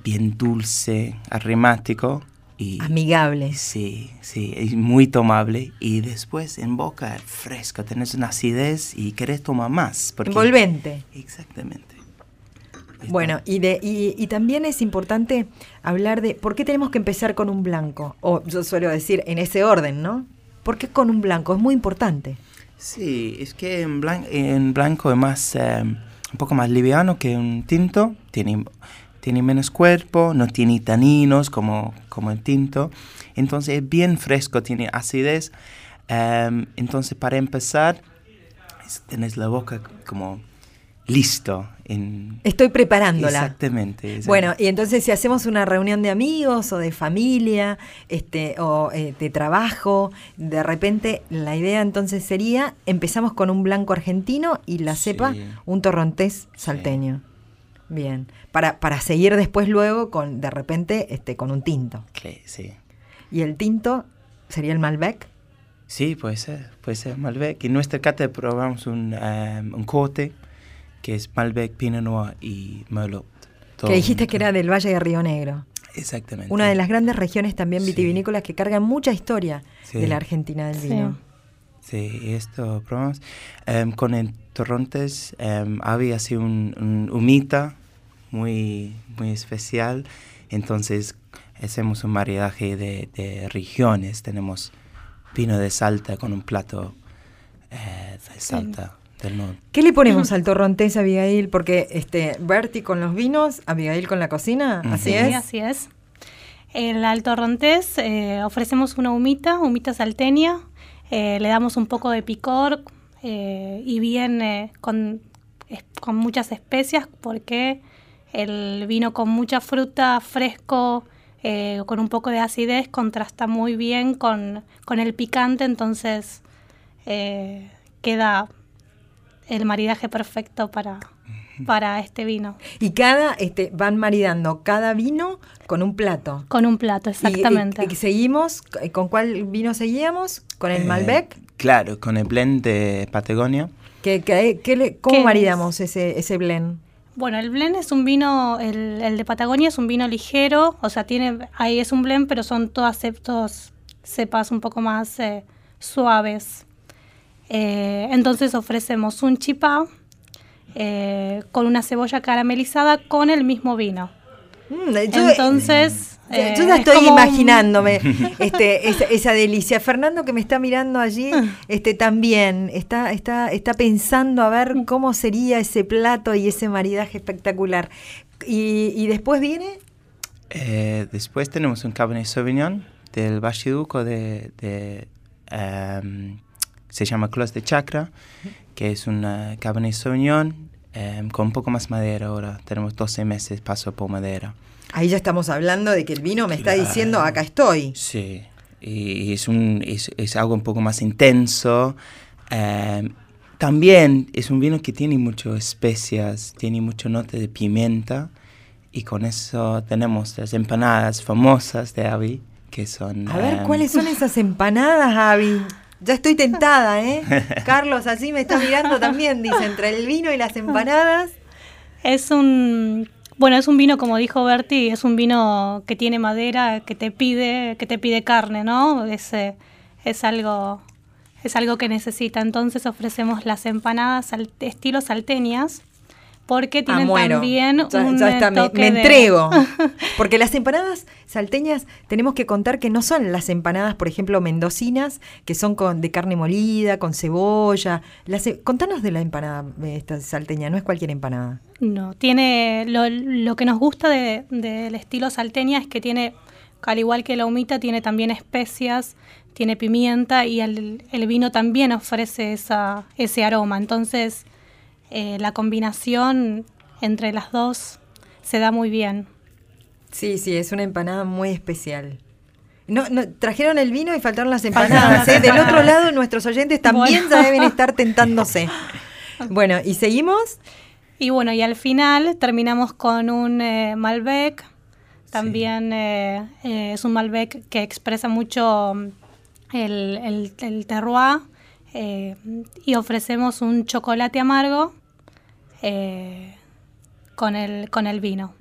bien dulce, aromático. Y, Amigable. Sí, sí, es muy tomable. Y después en boca fresco, tenés una acidez y querés tomar más. porque- Envolvente. Exactamente. Bueno, y, de, y, y también es importante hablar de por qué tenemos que empezar con un blanco. O yo suelo decir en ese orden, ¿no? ¿Por qué con un blanco? Es muy importante. Sí, es que en, blan- en blanco es más, eh, un poco más liviano que un tinto, tiene, tiene menos cuerpo, no tiene taninos como, como el tinto, entonces es bien fresco, tiene acidez. em, entonces para empezar, tenés la boca como listo. En, Estoy preparándola. Exactamente. exact- Bueno, y entonces si hacemos una reunión de amigos o de familia, este, o eh, de trabajo, de repente la idea entonces sería, empezamos con un blanco argentino y la cepa Sí. un torrontés salteño. Bien. Para, para seguir después luego con, de repente, este, con un tinto. sí. Y el tinto sería el Malbec. Sí, puede ser, puede ser Malbec. En nuestra cata probamos un, em, un cote que es Malbec, Pinot Noir y Merlot. Todo Que dijiste que era del Valle de Río Negro. Exactamente. Una de las grandes regiones también Sí. vitivinícolas que cargan mucha historia Sí. de la Argentina del Sí. vino. Sí, esto probamos. Em, con el Torrontes em, había así un, un humita muy, muy especial. Entonces hacemos un maridaje de, de regiones. Tenemos vino de Salta con un plato eh, de Salta del norte. ¿Qué le ponemos al torrontés, Abigail? Porque este, Berti con los vinos, Abigail con la cocina, así Sí, es. así es. El Alto Rontés eh, ofrecemos una humita, humita salteña, eh, le damos un poco de picor eh, y bien con, es- con muchas especias porque el vino con mucha fruta fresco, eh, con un poco de acidez, contrasta muy bien con, con el picante, entonces eh, queda el maridaje perfecto para, para este vino. Y cada, este, van maridando cada vino con un plato. Con un plato, exactamente. Y, y seguimos, ¿con cuál vino seguíamos? ¿Con el Eh, Malbec? Claro, con el blend de Patagonia. ¿Qué, qué- qué le- ¿Cómo ¿Qué maridamos ese, ese blend? Bueno, el blend es un vino, el, el de Patagonia es un vino ligero, o sea, tiene, ahí es un blend, pero son todas todos cepas un poco más eh, suaves. Eh, entonces ofrecemos un chipá eh, con una cebolla caramelizada con el mismo vino. Mm, yo- Entonces, yo, eh, yo ya es estoy un- imaginándome este, esa, esa delicia. Fernando que me está mirando allí, este también está, está, está pensando a ver cómo sería ese plato y ese maridaje espectacular. Y, y después viene Eh, después tenemos un Cabernet Sauvignon del Bachiduco de, de em, se llama Clos de Chacra, que es un eh, Cabernet Sauvignon em, con un poco más madera ahora. Tenemos 12 meses paso por madera. Ahí ya estamos hablando de que el vino me está diciendo, acá estoy. Sí, y es, un, es, es algo un poco más intenso. Em, también es un vino que tiene muchas especias, tiene mucho note de pimienta. Y con eso tenemos las empanadas famosas de Avi, que son... A ver, em, ¿cuáles son esas empanadas, Avi? Ya estoy tentada, ¿eh? Carlos, así me está mirando también, dice, entre el vino y las empanadas. Es un bueno, es un vino como dijo Berti, es un vino que tiene madera, que te pide, que te pide carne, ¿no? Es, eh, es algo es algo que necesita. Entonces ofrecemos las empanadas sal- estilo salteñas porque Ah, tienen también Ya- un ya está, me, toque me de- entrego. Porque las empanadas salteñas tenemos que contar que no son las empanadas, por ejemplo, mendocinas, que son con de carne molida, con cebolla. Las, e- contanos de la empanada eh, esta salteña, no es cualquier empanada. No, tiene lo, lo que nos gusta de- del estilo salteña es que tiene, al igual que la humita, tiene también especias, tiene pimienta y el, el vino también ofrece esa, ese aroma. Entonces, eh, la combinación entre las dos se da muy bien. Sí, sí, es una empanada muy especial. No, no, trajeron el vino y faltaron las empanadas. ¿eh? Del otro lado, nuestros oyentes también Bueno. ya deben estar tentándose. Bueno, ¿y seguimos? Y bueno, y al final terminamos con un eh, Malbec También eh, eh, es un Malbec que expresa mucho el, el, terroir y ofrecemos un chocolate amargo con, el, con el vino.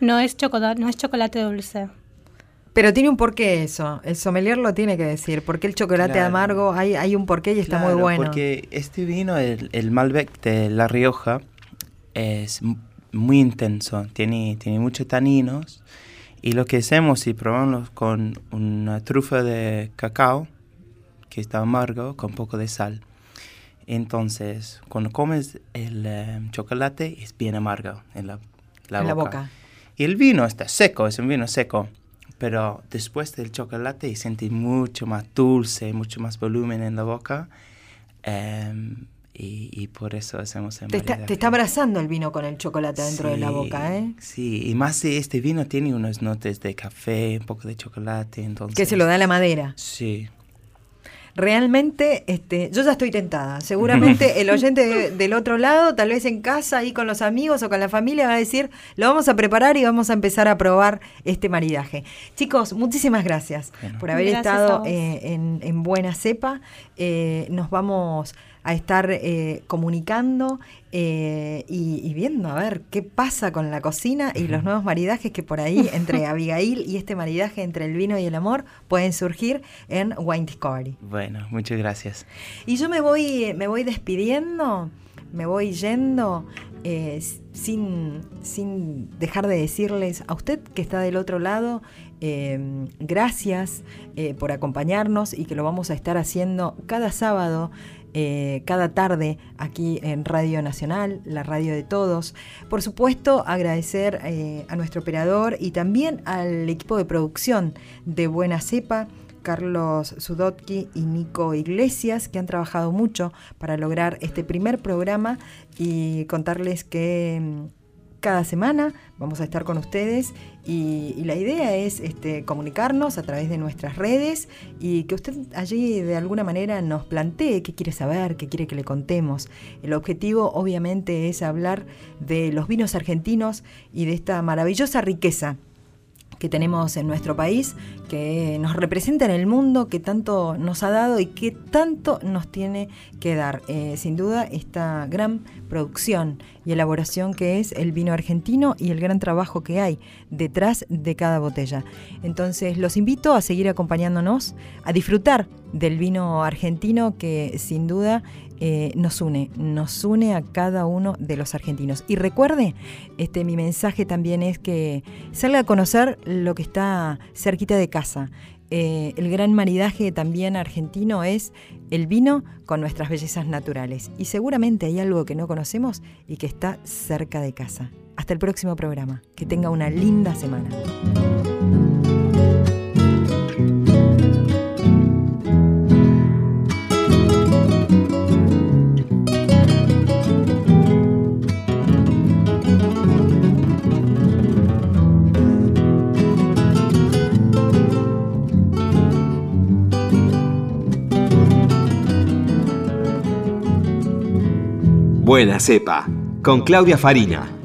No es, chocolate, no es chocolate dulce. Pero tiene un porqué eso, el sommelier lo tiene que decir, porque el chocolate amargo hay, hay un porqué y está muy bueno. Porque este vino, el, el Malbec de La Rioja, es muy intenso, tiene, tiene muchos taninos y lo que hacemos si probamos con una trufa de cacao que está amargo con un poco de sal. Entonces, cuando comes el eh, chocolate es bien amargo en la, la boca. Y el vino está seco, es un vino seco pero después del chocolate sentí mucho más dulce, mucho más volumen en la boca. Em, y, por eso hacemos en te está, te está abrazando el vino con el chocolate dentro de la boca, ¿eh? Sí, y más si este vino tiene unos notes de café, un poco de chocolate, entonces... Que se lo da la madera. Sí, realmente este, yo ya estoy tentada. Seguramente el oyente del otro lado, tal vez en casa, ahí con los amigos o con la familia, va a decir, lo vamos a preparar y vamos a empezar a probar este maridaje. Chicos, muchísimas gracias por haber estado eh, en, Buena Cepa. Eh, nos vamos a estar eh, comunicando eh, y, viendo a ver qué pasa con la cocina y los nuevos maridajes que por ahí entre Abigail y este maridaje entre el vino y el amor pueden surgir en Wine Discovery. Bueno, muchas gracias. Y yo me voy, me voy despidiendo, me voy yendo. Eh, sin, sin dejar de decirles a usted que está del otro lado, gracias por acompañarnos y que lo vamos a estar haciendo cada sábado eh, cada tarde aquí en Radio Nacional, la radio de todos. Por supuesto, agradecer eh, a nuestro operador y también al equipo de producción de Buena Cepa. Carlos Sudotki y Nico Iglesias, que han trabajado mucho para lograr este primer programa y contarles que mm, cada semana vamos a estar con ustedes y, la idea es este, comunicarnos a través de nuestras redes y que usted allí de alguna manera nos plantee qué quiere saber, qué quiere que le contemos. El objetivo obviamente es hablar de los vinos argentinos y de esta maravillosa riqueza que tenemos en nuestro país, que nos representa en el mundo, que tanto nos ha dado y que tanto nos tiene que dar. Eh, sin duda, esta gran producción y elaboración que es el vino argentino y el gran trabajo que hay detrás de cada botella. Entonces, los invito a seguir acompañándonos, a disfrutar del vino argentino que sin duda eh, nos une, nos une a cada uno de los argentinos. Y recuerde, este, mi mensaje también es que salga a conocer lo que está cerquita de casa. Eh, el gran maridaje también argentino es el vino con nuestras bellezas naturales. Y seguramente hay algo que no conocemos y que está cerca de casa. Hasta el próximo programa. Que tenga una linda semana. Buena cepa, con Claudia Farina.